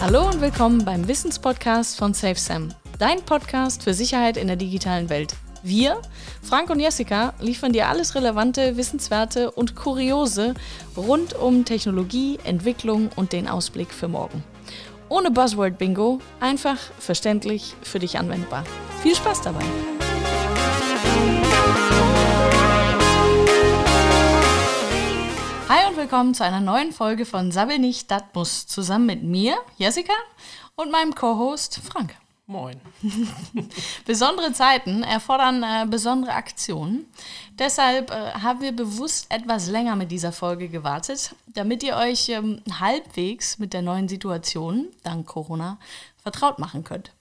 Hallo und willkommen beim Wissenspodcast von SafeSam, dein Podcast für Sicherheit in der digitalen Welt. Wir, Frank und Jessica, liefern dir alles Relevante, Wissenswerte und Kuriose rund um Technologie, Entwicklung und den Ausblick für morgen. Ohne Buzzword-Bingo, einfach verständlich für dich anwendbar. Viel Spaß dabei! Hi und willkommen zu einer neuen Folge von Sabbel nicht, dat muss, zusammen mit mir, Jessica, und meinem Co-Host Frank. Moin. Besondere Zeiten erfordern äh, besondere Aktionen. Deshalb äh, haben wir bewusst etwas länger mit dieser Folge gewartet, damit ihr euch ähm, halbwegs mit der neuen Situation, dank Corona, vertraut machen könnt.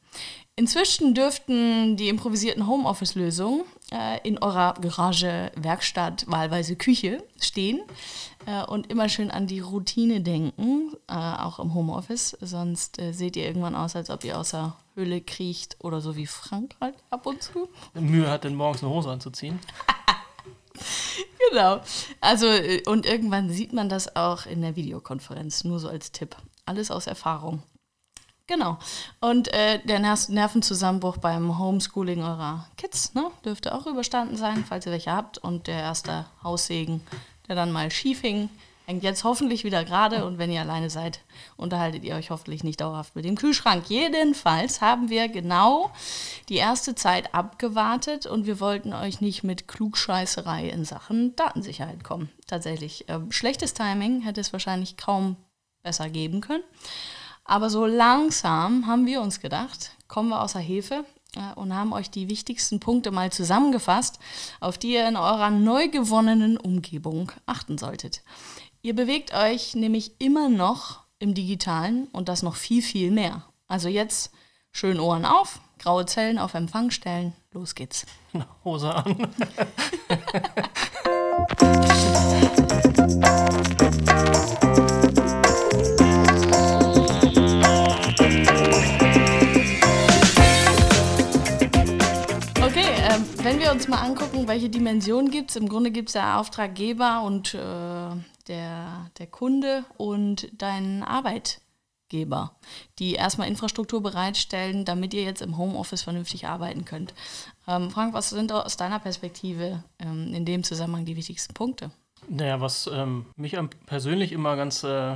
Inzwischen dürften die improvisierten Homeoffice-Lösungen äh, in eurer Garage, Werkstatt, wahlweise Küche stehen äh, und immer schön an die Routine denken, äh, auch im Homeoffice. Sonst äh, seht ihr irgendwann aus, als ob ihr aus der Höhle kriecht oder so wie Frank halt ab und zu. Mühe hat, denn morgens eine Hose anzuziehen. genau. Also, äh, und irgendwann sieht man das auch in der Videokonferenz, nur so als Tipp. Alles aus Erfahrung. Genau. Und äh, der Ner Nervenzusammenbruch beim Homeschooling eurer Kids ne, dürfte auch überstanden sein, falls ihr welche habt. Und der erste Haussegen, der dann mal schief hing, hängt jetzt hoffentlich wieder gerade. Und wenn ihr alleine seid, unterhaltet ihr euch hoffentlich nicht dauerhaft mit dem Kühlschrank. Jedenfalls haben wir genau die erste Zeit abgewartet und wir wollten euch nicht mit Klugscheißerei in Sachen Datensicherheit kommen. Tatsächlich. Äh, schlechtes Timing hätte es wahrscheinlich kaum besser geben können. Aber so langsam haben wir uns gedacht, kommen wir außer Hefe äh, und haben euch die wichtigsten Punkte mal zusammengefasst, auf die ihr in eurer neu gewonnenen Umgebung achten solltet. Ihr bewegt euch nämlich immer noch im digitalen und das noch viel, viel mehr. Also jetzt schön Ohren auf, graue Zellen auf Empfang stellen, los geht's. Hose an. welche Dimensionen gibt es, im Grunde gibt es ja Auftraggeber und äh, der, der Kunde und deinen Arbeitgeber, die erstmal Infrastruktur bereitstellen, damit ihr jetzt im Homeoffice vernünftig arbeiten könnt. Ähm, Frank, was sind aus deiner Perspektive ähm, in dem Zusammenhang die wichtigsten Punkte? Naja, was ähm, mich persönlich immer ganz äh,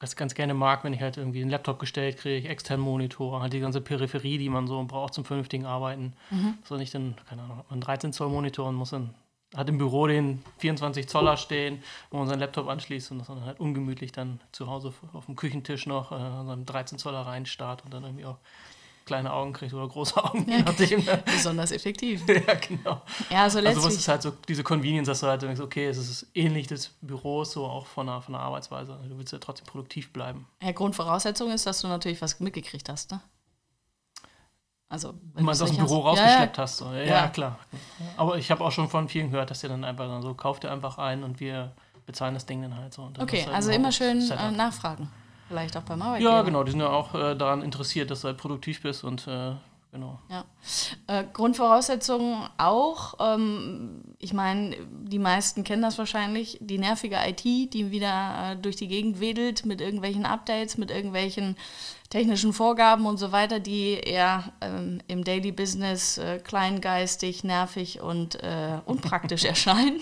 äh das ganz gerne mag, wenn ich halt irgendwie einen Laptop gestellt kriege, externen Monitor, halt die ganze Peripherie, die man so braucht zum vernünftigen Arbeiten. Mhm. So nicht dann, keine Ahnung, einen 13 Zoll Monitor und muss dann, hat im Büro den 24 Zoller stehen, wo man seinen Laptop anschließt und das dann halt ungemütlich dann zu Hause auf dem Küchentisch noch äh, so einen 13 Zoller reinstarrt und dann irgendwie auch kleine Augen kriegt oder große Augen, ja, nachdem. Ne? Besonders effektiv. ja, genau. Ja, also, also was ist halt so diese Convenience, dass du halt denkst, okay, es ist ähnlich des Büros, so auch von der, von der Arbeitsweise. Du willst ja trotzdem produktiv bleiben. Ja, Grundvoraussetzung ist, dass du natürlich was mitgekriegt hast, ne? Also, wenn du es aus dem Büro hast. rausgeschleppt ja, hast. So. Ja, ja, klar. Aber ich habe auch schon von vielen gehört, dass ihr dann einfach dann so, kauft ihr einfach ein und wir bezahlen das Ding dann halt so. okay, also immer schön äh, nachfragen. Vielleicht auch beim Arbeitgeber. Ja, genau, die sind ja auch äh, daran interessiert, dass du halt produktiv bist und äh, genau. Ja. Äh, Grundvoraussetzungen auch, ähm, ich meine, die meisten kennen das wahrscheinlich, die nervige IT, die wieder äh, durch die Gegend wedelt mit irgendwelchen Updates, mit irgendwelchen technischen Vorgaben und so weiter, die eher ähm, im Daily Business äh, kleingeistig, nervig und äh, unpraktisch erscheinen.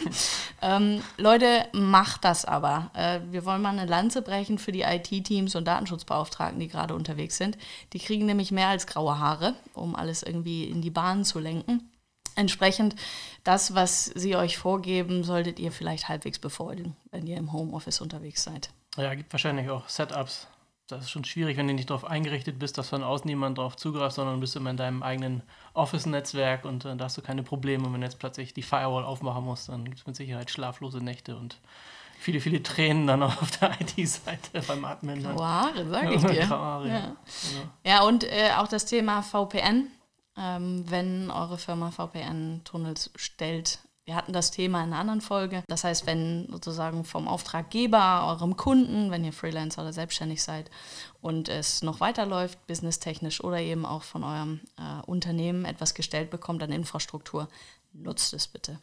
Ähm, Leute, macht das aber. Äh, wir wollen mal eine Lanze brechen für die IT-Teams und Datenschutzbeauftragten, die gerade unterwegs sind. Die kriegen nämlich mehr als graue Haare, um alles irgendwie in die Bahn zu lenken. Entsprechend, das, was sie euch vorgeben, solltet ihr vielleicht halbwegs befolgen, wenn ihr im Homeoffice unterwegs seid. Ja, gibt wahrscheinlich auch Setups, das ist schon schwierig, wenn du nicht darauf eingerichtet bist, dass von außen niemand darauf zugreift, sondern bist immer in deinem eigenen Office-Netzwerk und äh, da hast du keine Probleme. Und wenn du jetzt plötzlich die Firewall aufmachen musst, dann gibt es mit Sicherheit schlaflose Nächte und viele, viele Tränen dann auf der IT-Seite beim Admin. Wow, sag ich dir. ja. Ja. ja, und äh, auch das Thema VPN. Ähm, wenn eure Firma VPN-Tunnels stellt, wir hatten das Thema in einer anderen Folge. Das heißt, wenn sozusagen vom Auftraggeber, eurem Kunden, wenn ihr Freelancer oder selbstständig seid und es noch weiterläuft, businesstechnisch oder eben auch von eurem äh, Unternehmen etwas gestellt bekommt an Infrastruktur, nutzt es bitte.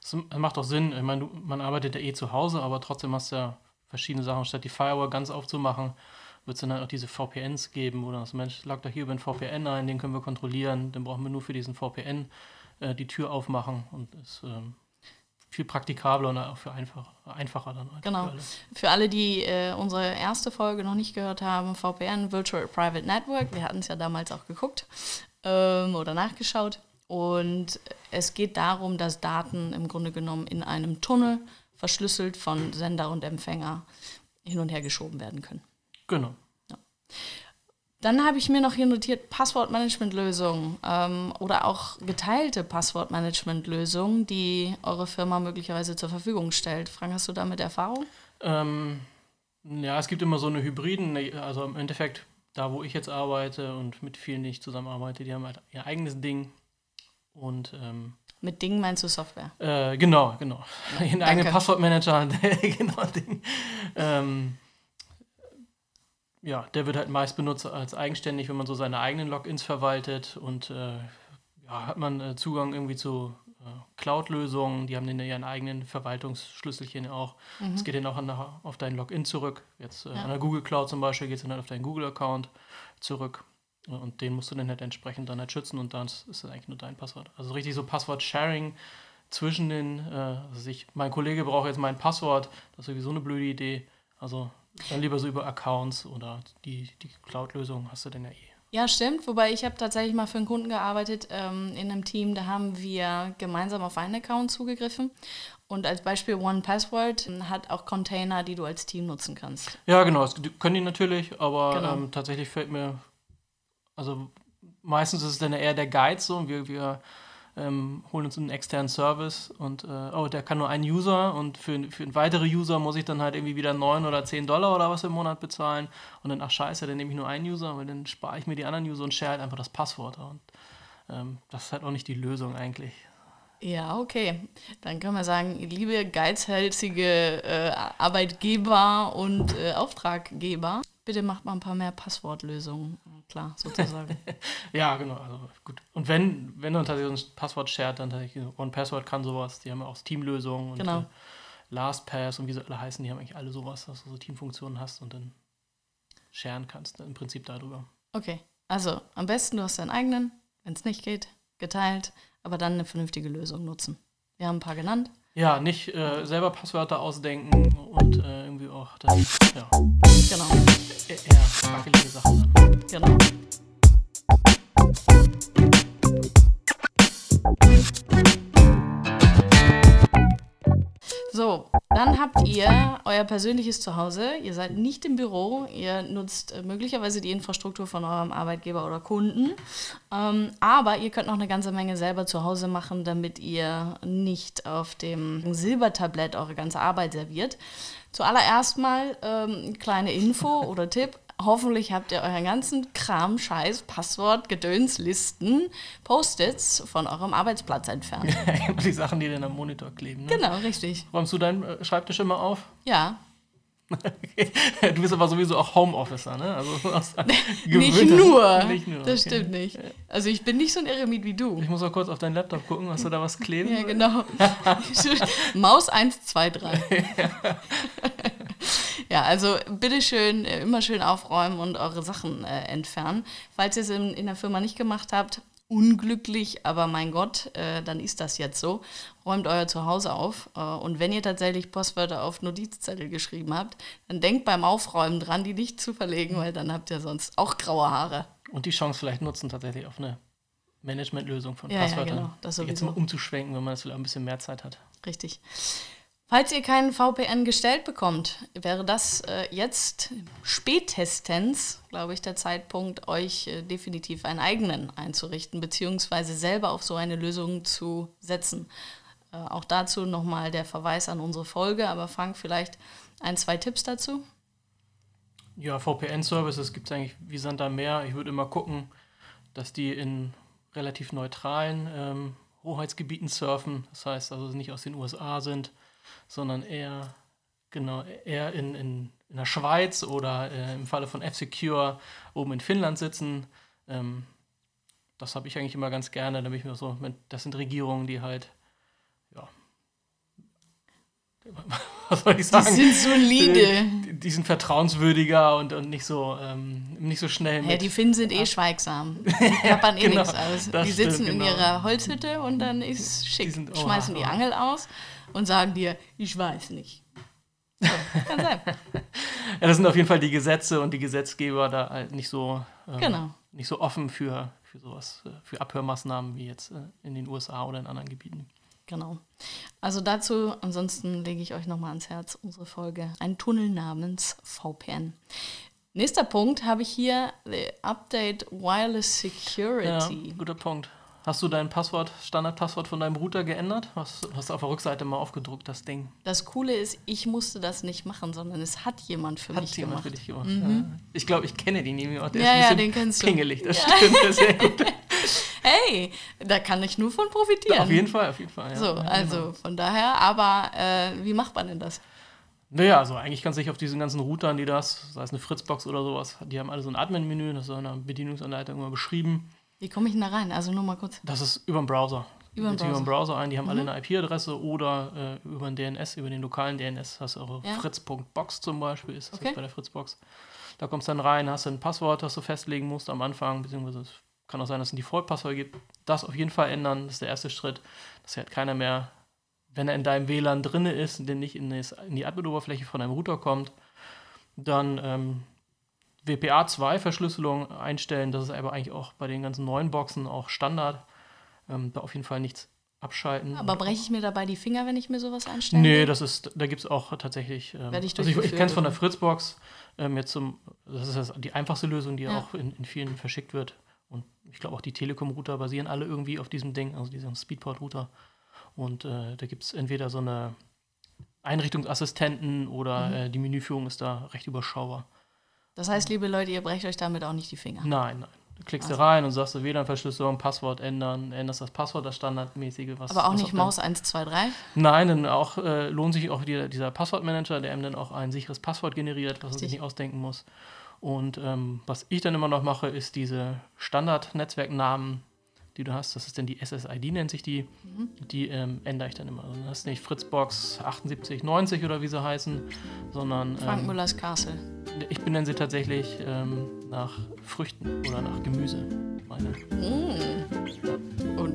Das macht auch Sinn. Ich meine, man arbeitet ja eh zu Hause, aber trotzdem hast du ja verschiedene Sachen. Statt die Firewall ganz aufzumachen, wird es dann halt auch diese VPNs geben, wo dann das Mensch lag da hier über ein VPN ein, den können wir kontrollieren, dann brauchen wir nur für diesen VPN äh, die Tür aufmachen und ist ähm, viel praktikabler und auch für einfach, einfacher dann. Genau. Für alle, für alle die äh, unsere erste Folge noch nicht gehört haben, VPN, Virtual Private Network, wir hatten es ja damals auch geguckt ähm, oder nachgeschaut. Und es geht darum, dass Daten im Grunde genommen in einem Tunnel verschlüsselt von Sender und Empfänger hin und her geschoben werden können. Genau. Ja. Dann habe ich mir noch hier notiert Passwortmanagementlösungen ähm, oder auch geteilte Passwortmanagementlösungen, die eure Firma möglicherweise zur Verfügung stellt. Frank, hast du damit Erfahrung? Ähm, ja, es gibt immer so eine Hybriden, also im Endeffekt da, wo ich jetzt arbeite und mit vielen, die ich zusammenarbeite, die haben halt ihr eigenes Ding und ähm, mit Ding meinst du Software? Äh, genau, genau. Ja, Ihren eigenen Passwortmanager, genau Ding. Ähm, ja, der wird halt meist benutzt als eigenständig, wenn man so seine eigenen Logins verwaltet und äh, ja, hat man äh, Zugang irgendwie zu äh, Cloud-Lösungen, die haben dann ihren eigenen Verwaltungsschlüsselchen auch. Mhm. Das geht dann auch an, auf dein Login zurück. Jetzt äh, ja. an der Google Cloud zum Beispiel geht es dann halt auf deinen Google-Account zurück. Und den musst du dann halt entsprechend dann halt schützen und dann ist das eigentlich nur dein Passwort. Also richtig so Passwort-Sharing zwischen den, äh, also ich, mein Kollege braucht jetzt mein Passwort, das ist sowieso eine blöde Idee. Also dann lieber so über Accounts oder die, die Cloud-Lösung hast du denn ja eh. Ja, stimmt. Wobei ich habe tatsächlich mal für einen Kunden gearbeitet ähm, in einem Team, da haben wir gemeinsam auf einen Account zugegriffen. Und als Beispiel One Password hat auch Container, die du als Team nutzen kannst. Ja, genau. Das können die natürlich, aber genau. ähm, tatsächlich fällt mir, also meistens ist es dann eher der Guide so. Wir, wir ähm, holen uns einen externen Service und äh, oh, der kann nur ein User und für, für einen weiteren User muss ich dann halt irgendwie wieder 9 oder 10 Dollar oder was im Monat bezahlen und dann, ach scheiße, dann nehme ich nur einen User, weil dann spare ich mir die anderen User und share halt einfach das Passwort und ähm, das ist halt auch nicht die Lösung eigentlich. Ja, okay. Dann können wir sagen, liebe geizhälzige äh, Arbeitgeber und äh, Auftraggeber, bitte macht mal ein paar mehr Passwortlösungen klar, sozusagen. ja, genau. Also gut. Und wenn, wenn man tatsächlich ein Passwort shared, dann tatsächlich One Password kann sowas. Die haben ja auch Teamlösungen und genau. äh, LastPass und wie sie alle heißen, die haben eigentlich alle sowas, dass du so Teamfunktionen hast und dann sharen kannst, ne, im Prinzip darüber. Okay. Also am besten du hast deinen eigenen, wenn es nicht geht, geteilt, aber dann eine vernünftige Lösung nutzen. Wir haben ein paar genannt. Ja, nicht äh, selber Passwörter ausdenken und äh, irgendwie auch dann, ja. Genau. Wackelige Sachen. Genau. So, dann habt ihr euer persönliches Zuhause. Ihr seid nicht im Büro. Ihr nutzt äh, möglicherweise die Infrastruktur von eurem Arbeitgeber oder Kunden. Ähm, aber ihr könnt noch eine ganze Menge selber zu Hause machen, damit ihr nicht auf dem Silbertablett eure ganze Arbeit serviert. Zuallererst mal ähm, kleine Info oder Tipp. Hoffentlich habt ihr euren ganzen Kram, Scheiß, Passwort, Gedöns, Listen, Post-its von eurem Arbeitsplatz entfernt. die Sachen, die dann am Monitor kleben. Ne? Genau, richtig. Räumst du deinen äh, Schreibtisch immer auf? Ja. okay. Du bist aber sowieso auch Homeofficer, ne? Also nicht nur. Nicht nur. Das okay. stimmt nicht. Also ich bin nicht so ein Eremit wie du. Ich muss auch kurz auf deinen Laptop gucken, hast du da was kleben? ja, genau. Maus 1, 2, 3. Ja, also bitteschön, äh, immer schön aufräumen und eure Sachen äh, entfernen. Falls ihr es in, in der Firma nicht gemacht habt, unglücklich, aber mein Gott, äh, dann ist das jetzt so. Räumt euer Zuhause auf. Äh, und wenn ihr tatsächlich Postwörter auf Notizzettel geschrieben habt, dann denkt beim Aufräumen dran, die nicht zu verlegen, weil dann habt ihr sonst auch graue Haare. Und die Chance vielleicht nutzen tatsächlich auf eine Managementlösung von ja, Passwörtern. Ja, genau, das sowieso. Jetzt mal umzuschwenken, wenn man das vielleicht ein bisschen mehr Zeit hat. Richtig. Falls ihr keinen VPN gestellt bekommt, wäre das äh, jetzt spätestens, glaube ich, der Zeitpunkt, euch äh, definitiv einen eigenen einzurichten, beziehungsweise selber auf so eine Lösung zu setzen. Äh, auch dazu nochmal der Verweis an unsere Folge, aber Frank, vielleicht ein, zwei Tipps dazu? Ja, VPN-Services gibt es eigentlich wie Sand da mehr. Ich würde immer gucken, dass die in relativ neutralen ähm, Hoheitsgebieten surfen, das heißt also nicht aus den USA sind sondern eher, genau, eher in, in, in der Schweiz oder äh, im Falle von F-Secure oben in Finnland sitzen. Ähm, das habe ich eigentlich immer ganz gerne, damit ich mir so, das sind Regierungen, die halt was soll ich sagen? Die sind solide. Die, die sind vertrauenswürdiger und, und nicht so ähm, nicht so schnell. Ja, die Finnen sind eh schweigsam. Die klappern eh Genau, nichts aus. Die sitzen stimmt, in genau. ihrer Holzhütte und dann ist schick. sind- Schmeißen die oha. Angel aus und sagen dir, ich weiß nicht. So, kann sein. Ja, das sind auf jeden Fall die Gesetze und die Gesetzgeber da halt nicht so, ähm, Genau. nicht so offen für, für sowas, äh, für Abhörmaßnahmen wie jetzt äh, in den USA oder in anderen Gebieten. Genau. Also dazu, ansonsten lege ich euch nochmal ans Herz unsere Folge. Ein Tunnel namens VPN. Nächster Punkt habe ich hier, the Update Wireless Ja, Security. guter Punkt. Hast du dein Passwort, Standardpasswort von deinem Router geändert? Hast, hast du auf der Rückseite mal aufgedruckt, das Ding? Das Coole ist, ich musste das nicht machen, sondern es hat jemand für Hat mich jemand gemacht. für dich gemacht? Ja. Ich glaube, ich kenne den auch. Der Ja, ist ja, ein den bisschen kennst du. pingelig, das stimmt. Das ist sehr gut. Hey, da kann ich nur von profitieren. auf jeden Fall, auf jeden Fall. Ja. So, Ja, also genau. von daher, aber äh, wie macht man denn das? Naja, also eigentlich kannst du dich auf diesen ganzen Routern, die das, sei es eine Fritzbox oder sowas, die haben alle so ein Admin-Menü, das ist in der Bedienungsanleitung immer beschrieben. Wie komme ich denn da rein? Also nur mal kurz. Das ist über den Browser. Über den den Browser ein, die haben Mhm. alle eine IP-Adresse oder äh, über den DNS, über den lokalen DNS, hast du auch Ja. fritz.box zum Beispiel, ist das Okay. bei der Fritzbox. Da kommst du dann rein, hast du ein Passwort, das du festlegen musst am Anfang, beziehungsweise es kann auch sein, dass es ein Default-Passwort gibt. Das auf jeden Fall ändern, das ist der erste Schritt, dass halt keiner mehr, wenn er in deinem WLAN drin ist, der nicht in, das, die Admin-Oberfläche von deinem Router kommt, dann ähm, WPA2-Verschlüsselung einstellen. Das ist aber eigentlich auch bei den ganzen neuen Boxen auch Standard. Ähm, da auf jeden Fall nichts abschalten. Aber breche ich mir dabei die Finger, wenn ich mir sowas einstelle? Nee, das ist, da gibt es auch tatsächlich. Ähm, Werd ich also ich, ich kenne es von der? Fritzbox. Ähm, jetzt zum, das ist das, die einfachste Lösung, die Ja. auch in, in vielen verschickt wird. Und ich glaube auch die Telekom-Router basieren alle irgendwie auf diesem Ding, also diesem Speedport-Router. Und äh, da gibt es entweder so eine Einrichtungsassistenten oder Mhm. äh, die Menüführung ist da recht überschaubar. Das heißt, liebe Leute, ihr brecht euch damit auch nicht die Finger. Nein, nein. Du klickst Also. da rein und sagst du WLAN-Verschlüsselung, Passwort ändern, änderst das Passwort, das standardmäßige. Was, Aber auch was nicht Maus 1, 2, 3. Nein, dann auch äh, lohnt sich auch die, dieser Passwortmanager, der einem dann auch ein sicheres Passwort generiert, was man sich Richtig. nicht ausdenken muss. Und ähm, was ich dann immer noch mache, ist diese Standard-Netzwerknamen, die du hast. Das ist dann die SSID, nennt sich die. Die ähm, ändere ich dann immer. Also das ist nicht Fritzbox 7890 oder wie sie heißen, sondern Frank ähm, Müllers Castle. Ich benenne sie tatsächlich ähm, nach Früchten oder nach Gemüse. Meine. Mm. Und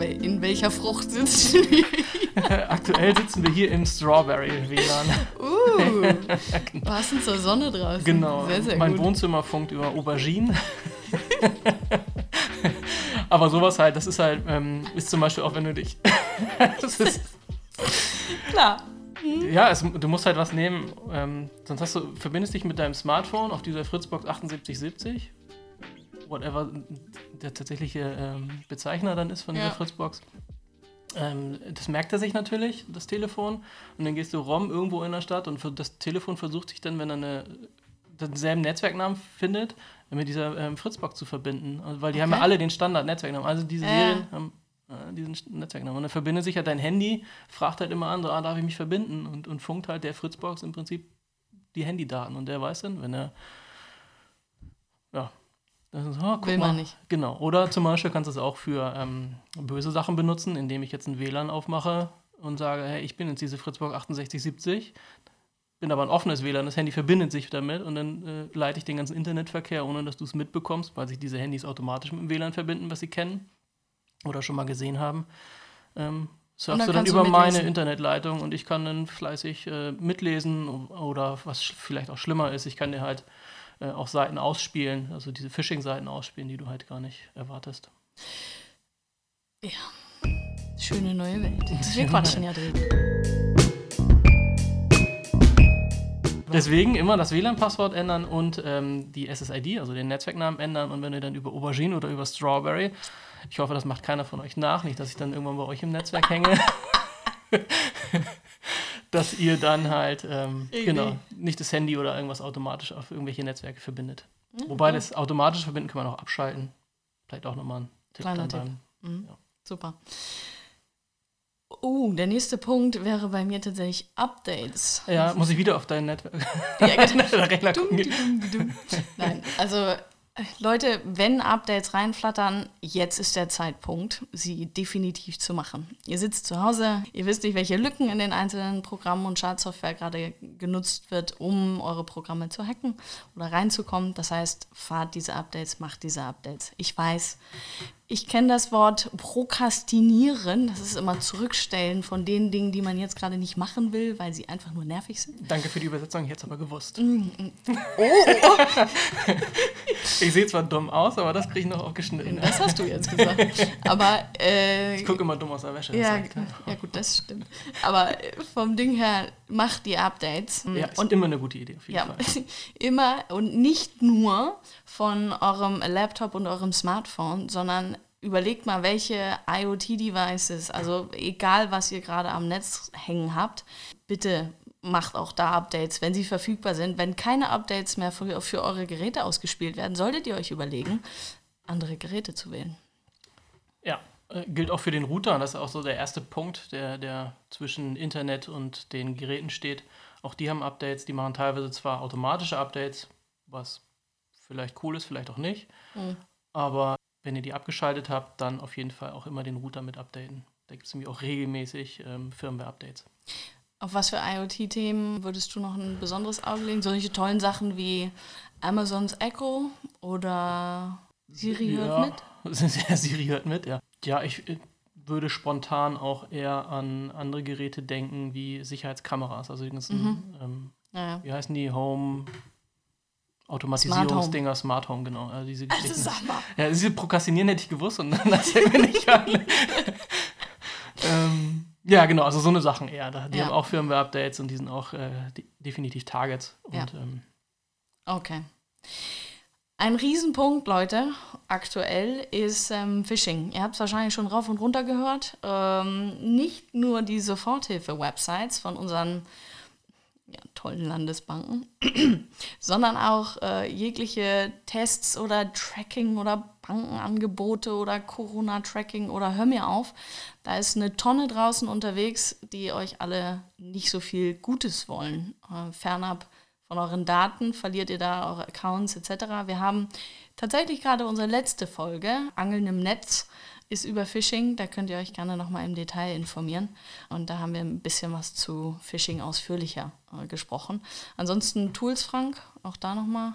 in welcher Frucht sitzen wir? Aktuell sitzen wir hier im Strawberry-WLAN. Uh, passend zur Sonne draußen. Genau. Sehr, sehr mein gut. Wohnzimmer funkt über Auberginen. Aber sowas halt, das ist halt, ähm, ist zum Beispiel auch, wenn du dich. das ist, Klar. Ja, es, du musst halt was nehmen, ähm, sonst hast du, verbindest dich mit deinem Smartphone auf dieser Fritzbox 7870. Whatever der tatsächliche ähm, Bezeichner dann ist von dieser Ja. Fritzbox. Ähm, das merkt er sich natürlich, das Telefon. Und dann gehst du ROM irgendwo in der Stadt und für- das Telefon versucht sich dann, wenn er eine, denselben Netzwerknamen findet, mit dieser ähm, Fritzbox zu verbinden. Also, weil die haben ja Okay. alle den Standard-Netzwerknamen. Also diese Ja. Serien haben äh, diesen Netzwerknamen. Und dann verbindet sich halt dein Handy, fragt halt immer an, so, ah, darf ich mich verbinden? Und, und funkt halt der Fritzbox im Prinzip die Handydaten. Und der weiß dann, wenn er ja, das ist, oh, Will mal. man nicht. Genau. Oder zum Beispiel kannst du es auch für ähm, böse Sachen benutzen, indem ich jetzt ein WLAN aufmache und sage, hey, ich bin jetzt diese Fritzbox 6870, bin aber ein offenes WLAN, das Handy verbindet sich damit und dann äh, leite ich den ganzen Internetverkehr, ohne dass du es mitbekommst, weil sich diese Handys automatisch mit dem WLAN verbinden, was sie kennen oder schon mal gesehen haben. Ähm, surfst dann du dann kannst du über meine. Internetleitung und ich kann dann fleißig äh, mitlesen oder was vielleicht auch schlimmer ist, ich kann dir halt äh, auch Seiten ausspielen, also diese Phishing-Seiten ausspielen, die du halt gar nicht erwartest. Schöne neue Welt. Wir quatschen ja drüber. Deswegen immer das WLAN-Passwort ändern und ähm, die SSID, also den Netzwerknamen ändern. Und wenn ihr dann über Aubergine oder über Strawberry, ich hoffe, das macht keiner von euch nach, nicht, dass ich dann irgendwann bei euch im Netzwerk hänge, dass ihr dann halt, ähm, genau, nicht das Handy oder irgendwas automatisch auf irgendwelche Netzwerke verbindet. Wobei das automatische Verbinden kann man auch abschalten. Vielleicht auch nochmal ein Tipp. Kleiner Tipp. beim- Mhm. Ja. Super. Oh, der nächste Punkt wäre bei mir tatsächlich Updates. Ja, muss ich wieder auf dein Netzwerk. Ja, genau. Nein, also Leute, wenn Updates reinflattern, jetzt ist der Zeitpunkt, sie definitiv zu machen. Ihr sitzt zu Hause, ihr wisst nicht, welche Lücken in den einzelnen Programmen und Schadsoftware gerade genutzt wird, um eure Programme zu hacken oder reinzukommen. Das heißt, fahrt diese Updates, macht diese Updates. Ich weiß, ich kenne das Wort prokrastinieren. Das ist immer Zurückstellen von den Dingen, die man jetzt gerade nicht machen will, weil sie einfach nur nervig sind. Danke für die Übersetzung, ich hätte es aber gewusst. Mm, mm. Oh! ich sehe zwar dumm aus, aber das kriege ich noch auch geschnitten. Das hast du jetzt gesagt. Aber, äh, ich gucke immer dumm aus der Wäsche. Ja, ja, gut, das stimmt. Aber vom Ding her, macht die Updates. Ja, ist und immer eine gute Idee, auf jeden ja, Fall. immer und nicht nur von eurem Laptop und eurem Smartphone, sondern überlegt mal, welche IoT-Devices, also egal was ihr gerade am Netz hängen habt, bitte macht auch da Updates, wenn sie verfügbar sind. Wenn keine Updates mehr für, für eure Geräte ausgespielt werden, solltet ihr euch überlegen, andere Geräte zu wählen. Ja, gilt auch für den Router. Das ist auch so der erste Punkt, der, der zwischen Internet und den Geräten steht. Auch die haben Updates, die machen teilweise zwar automatische Updates, was vielleicht cool ist, vielleicht auch nicht. Mhm. Aber wenn ihr die abgeschaltet habt, dann auf jeden Fall auch immer den Router mit updaten. Da gibt es nämlich auch regelmäßig ähm, Firmware-Updates. Auf was für IoT-Themen würdest du noch ein besonderes Auge legen? Solche tollen Sachen wie Amazons Echo oder Siri ja, hört mit? Siri hört mit, ja. Ja, ich äh, würde spontan auch eher an andere Geräte denken, wie Sicherheitskameras. Also die ganzen, mhm. ähm, ja. wie heißen die, Home, Automatisierungsdinger, Smart Home, genau. Also diese Geschichten. Also ja, diese Prokrastinieren hätte ich gewusst und dann das hätte mir nicht an. ähm, ja, genau, also so eine Sachen eher. Die ja. haben auch Firmware-Updates und die sind auch äh, die, definitiv Targets. Und, ja. ähm, okay. Ein Riesenpunkt, Leute, aktuell ist ähm, Phishing. Ihr habt es wahrscheinlich schon rauf und runter gehört. Ähm, nicht nur die Soforthilfe-Websites von unseren ja, tollen Landesbanken, sondern auch äh, jegliche Tests oder Tracking oder Bankenangebote oder Corona-Tracking oder hör mir auf. Da ist eine Tonne draußen unterwegs, die euch alle nicht so viel Gutes wollen. Äh, fernab von euren Daten verliert ihr da eure Accounts etc. Wir haben tatsächlich gerade unsere letzte Folge, Angeln im Netz, ist über Phishing. Da könnt ihr euch gerne nochmal im Detail informieren. Und da haben wir ein bisschen was zu Phishing ausführlicher äh, gesprochen. Ansonsten Tools, Frank, auch da nochmal.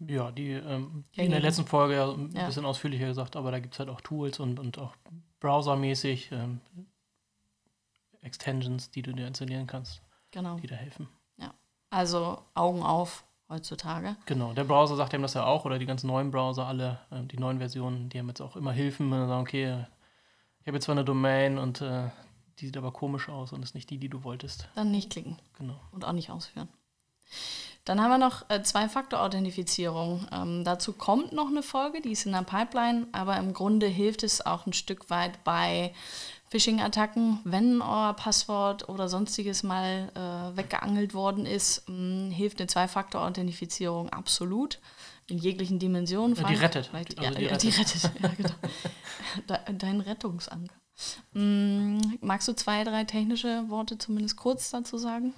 Ja, die ähm, in der letzten Folge ja ein ja. bisschen ausführlicher gesagt, aber da gibt es halt auch Tools und, und auch browsermäßig ähm, Extensions, die du dir installieren kannst, genau. die da helfen. Also Augen auf, heutzutage. Genau, der Browser sagt ihm das ja auch, oder die ganzen neuen Browser, alle, äh, die neuen Versionen, die haben jetzt auch immer Hilfen, wenn sagen, okay, ich habe jetzt zwar eine Domain und äh, die sieht aber komisch aus und ist nicht die, die du wolltest. Dann nicht klicken. Genau. Und auch nicht ausführen. Dann haben wir noch äh, Zwei-Faktor-Authentifizierung. Ähm, dazu kommt noch eine Folge, die ist in der Pipeline, aber im Grunde hilft es auch ein Stück weit bei Phishing-Attacken, wenn euer Passwort oder sonstiges mal äh, weggeangelt worden ist, mh, hm, hilft eine Zwei-Faktor-Authentifizierung absolut in jeglichen Dimensionen. Ja, die rettet. Also ja, die, rettet. die rettet. ja, genau. Dein Rettungsanker. Mhm. Magst du zwei, drei technische Worte zumindest kurz dazu sagen?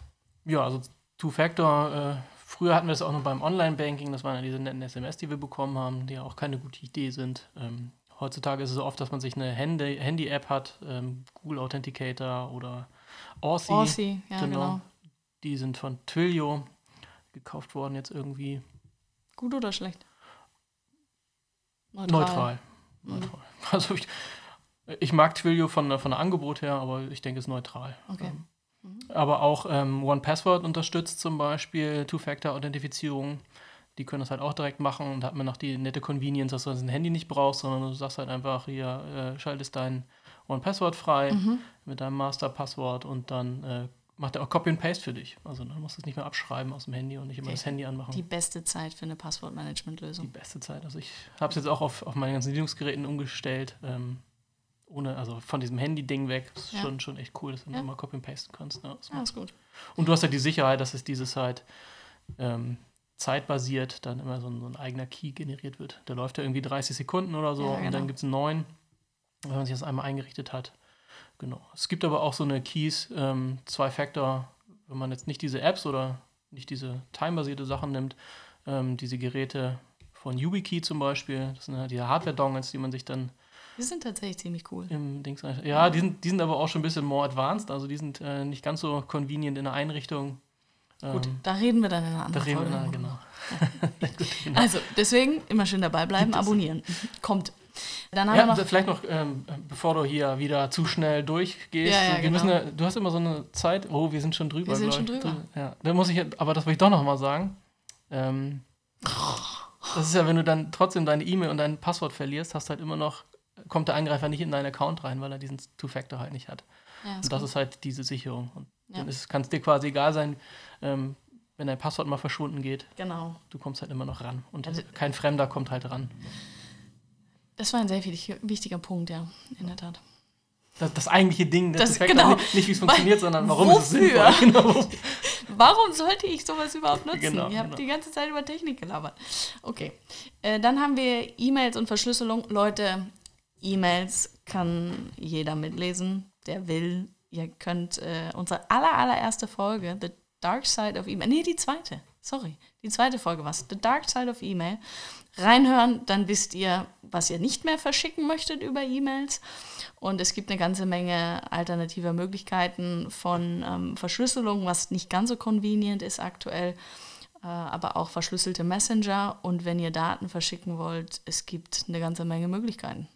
Ja, also Two-Factor, äh, früher hatten wir es auch noch beim Online-Banking, das waren ja diese netten SMS, die wir bekommen haben, die ja auch keine gute Idee sind. Ähm, Heutzutage ist es so oft, dass man sich eine Handy-App Handy hat, ähm, Google Authenticator oder Authy. Authy, ja, genau. genau. Die sind von Twilio gekauft worden jetzt irgendwie. Gut oder schlecht? Neutral. Neutral. Mhm. Neutral. Also ich, ich mag Twilio von, von der Angebot her, aber ich denke, es ist neutral. Okay. Ähm. Aber auch ähm, One Password unterstützt zum Beispiel Two-Factor-Authentifizierung die können das halt auch direkt machen und da hat man noch die nette Convenience, dass du ein Handy nicht brauchst, sondern du sagst halt einfach, hier, äh, schaltest dein One-Password frei mhm. mit deinem Master-Passwort und dann äh, macht er auch Copy and Paste für dich. Also dann musst du es nicht mehr abschreiben aus dem Handy und nicht immer okay. das Handy anmachen. Die beste Zeit für eine Passwortmanagement-Lösung. Die beste Zeit. Also ich habe es jetzt auch auf, auf meinen ganzen Linux-Geräten umgestellt. Ähm, ohne, also von diesem Handy-Ding weg. Das ist ja. schon, schon echt cool, dass du ja. immer Copy and Pasten kannst. Ne? Ja, ist gut. Und du hast ja die Sicherheit, dass es dieses halt ähm, zeitbasiert dann immer so ein, so ein, eigener Key generiert wird. Der läuft ja irgendwie 30 Sekunden oder so ja, genau. und dann gibt es einen neuen, wenn man sich das einmal eingerichtet hat. Genau. Es gibt aber auch so eine Keys, ähm, Zwei-Factor, wenn man jetzt nicht diese Apps oder nicht diese timebasierte Sachen nimmt, ähm, diese Geräte von YubiKey zum Beispiel. Das sind ja die Hardware-Dongles, die man sich dann die sind tatsächlich ziemlich cool. Im ja, die sind, die sind aber auch schon ein bisschen more advanced. Also die sind äh, nicht ganz so convenient in der Einrichtung. Gut, ähm, da reden wir dann in einer anderen da reden Folge. Wir, genau. Ja. genau. Also deswegen immer schön dabei bleiben, abonnieren. Kommt. Dann haben ja, wir noch vielleicht noch, ähm, bevor du hier wieder zu schnell durchgehst, ja, ja, wir genau. müssen du hast immer so eine Zeit, oh, wir sind schon drüber. Wir sind schon drüber. Ja, da muss ich, aber das will ich doch noch mal sagen. Ähm, das ist ja, wenn du dann trotzdem deine E-Mail und dein Passwort verlierst, hast du halt immer noch kommt der Angreifer nicht in deinen Account rein, weil er diesen Two-Factor halt nicht hat. Ja, und das ist halt diese Sicherung. Und ja. dann kann es dir quasi egal sein, ähm, wenn dein Passwort mal verschwunden geht. Genau. Du kommst halt immer noch ran. Und also, kein Fremder kommt halt ran. Das war ein sehr wichtiger Punkt, ja, in der Tat. Das, das eigentliche Ding, das, das genau. nicht, nicht wie es funktioniert, sondern warum Wofür? ist es sinnvoll. Genau. warum sollte ich sowas überhaupt nutzen? Genau, Ihr habt genau. die ganze Zeit über Technik gelabert. Okay. Äh, dann haben wir E-Mails und Verschlüsselung. Leute, E-Mails kann jeder mitlesen, der will. Ihr könnt äh, unsere aller, allererste Folge, The Dark Side of Email, nee, die zweite, sorry, die zweite Folge war The Dark Side of Email, reinhören, dann wisst ihr, was ihr nicht mehr verschicken möchtet über E-Mails. Und es gibt eine ganze Menge alternativer Möglichkeiten von ähm, Verschlüsselung, was nicht ganz so convenient ist aktuell, äh, aber auch verschlüsselte Messenger. Und wenn ihr Daten verschicken wollt, es gibt eine ganze Menge Möglichkeiten.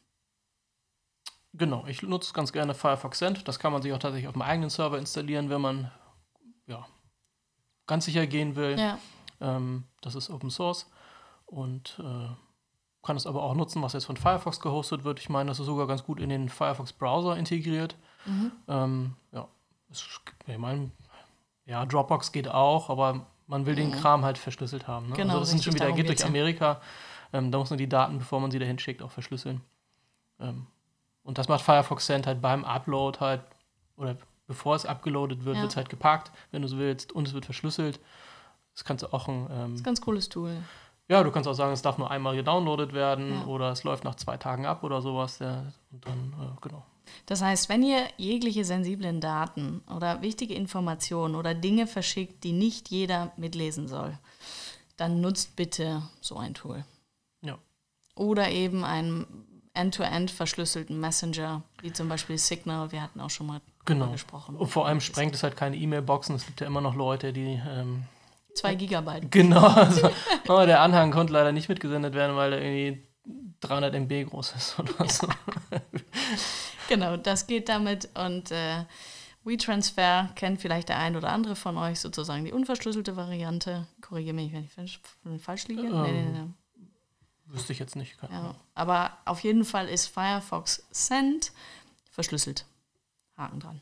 Genau, ich nutze ganz gerne Firefox Send. Das kann man sich auch tatsächlich auf dem eigenen Server installieren, wenn man ja, ganz sicher gehen will. Ja. Ähm, das ist Open Source und äh, kann es aber auch nutzen, was jetzt von Firefox gehostet wird. Ich meine, das ist sogar ganz gut in den Firefox Browser integriert. Mhm. Ähm, ja, es, ich meine, ja, Dropbox geht auch, aber man will mhm. den Kram halt verschlüsselt haben. Ne? Genau, also das sind schon wieder, geht durch Amerika. Ähm, da muss man die Daten, bevor man sie dahin schickt, auch verschlüsseln. Ähm, und das macht Firefox Send halt beim Upload halt, oder bevor es abgeloadet wird, ja. wird es halt geparkt, wenn du so willst, und es wird verschlüsselt. Das kannst du auch ein. Ähm, das ist ein ganz cooles Tool. Ja, du kannst auch sagen, es darf nur einmal gedownloadet werden ja. oder es läuft nach zwei Tagen ab oder sowas. Ja, und dann, äh, genau. Das heißt, wenn ihr jegliche sensiblen Daten oder wichtige Informationen oder Dinge verschickt, die nicht jeder mitlesen soll, dann nutzt bitte so ein Tool. Ja. Oder eben ein end-to-end verschlüsselten Messenger, wie zum Beispiel Signal, wir hatten auch schon mal genau. gesprochen. Und vor allem sprengt es halt keine E-Mail-Boxen. Es gibt ja immer noch Leute, die. Ähm, Zwei Gigabyte. Genau. Also, aber der Anhang konnte leider nicht mitgesendet werden, weil er irgendwie 300 MB groß ist oder ja. so. genau, das geht damit und äh, WeTransfer kennt vielleicht der ein oder andere von euch sozusagen die unverschlüsselte Variante. Korrigiere mich, wenn ich falsch liege. Ähm, nee, nee, nee. Wüsste ich jetzt nicht. Ja, aber auf jeden Fall ist Firefox Send verschlüsselt. Haken dran.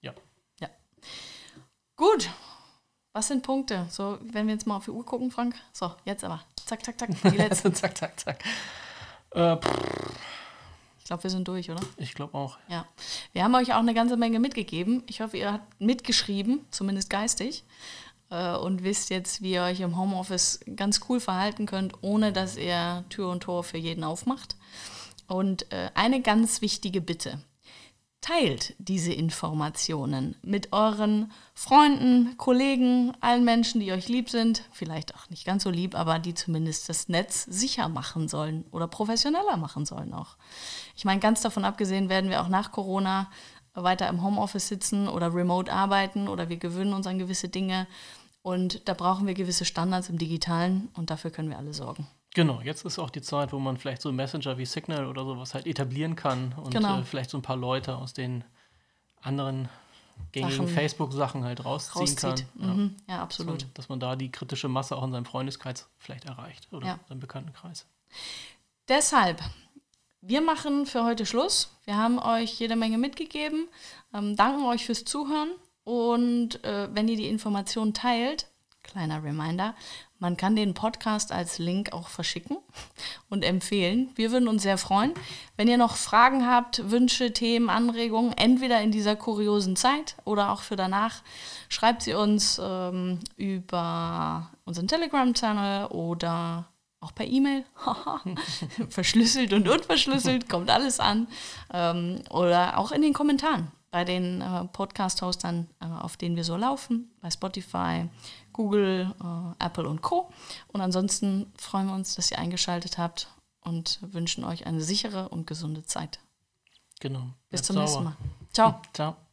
Ja. Ja. Gut. Was sind Punkte? So, wenn wir jetzt mal auf die Uhr gucken, Frank. So, jetzt aber. Zack, zack, zack. Die letzte. zack, zack, zack. Äh, ich glaube, wir sind durch, oder? Ich glaube auch. Ja. Wir haben euch auch eine ganze Menge mitgegeben. Ich hoffe, ihr habt mitgeschrieben, zumindest geistig äh, und wisst jetzt, wie ihr euch im Homeoffice ganz cool verhalten könnt, ohne dass ihr Tür und Tor für jeden aufmacht. Und äh, eine ganz wichtige Bitte. Teilt diese Informationen mit euren Freunden, Kollegen, allen Menschen, die euch lieb sind, vielleicht auch nicht ganz so lieb, aber die zumindest das Netz sicher machen sollen oder professioneller machen sollen auch. Ich meine, ganz davon abgesehen werden wir auch nach Corona weiter im Homeoffice sitzen oder remote arbeiten oder wir gewöhnen uns an gewisse Dinge. Und da brauchen wir gewisse Standards im Digitalen und dafür können wir alle sorgen. Genau, jetzt ist auch die Zeit, wo man vielleicht so Messenger wie Signal oder sowas halt etablieren kann und genau. äh, vielleicht so ein paar Leute aus den anderen gängigen Facebook-Sachen halt rausziehen rauszieht. kann. Mhm. Ja. ja, absolut. So, dass man da die kritische Masse auch in seinem Freundeskreis vielleicht erreicht oder ja. seinem Bekanntenkreis. Deshalb, wir machen für heute Schluss. Wir haben euch jede Menge mitgegeben, ähm, danken euch fürs Zuhören und äh, wenn ihr die Informationen teilt, kleiner Reminder, man kann den Podcast als Link auch verschicken und empfehlen. Wir würden uns sehr freuen. Wenn ihr noch Fragen habt, Wünsche, Themen, Anregungen, entweder in dieser kuriosen Zeit oder auch für danach, schreibt sie uns ähm, über unseren Telegram-Channel oder auch per E-Mail. Verschlüsselt und unverschlüsselt, kommt alles an. Ähm, oder auch in den Kommentaren. Bei den äh, Podcast-Hostern, äh, auf denen wir so laufen, bei Spotify, Google, äh, Apple und Co. Und ansonsten freuen wir uns, dass ihr eingeschaltet habt und wünschen euch eine sichere und gesunde Zeit. Genau. Bis zum nächsten Mal. Ciao. Ciao.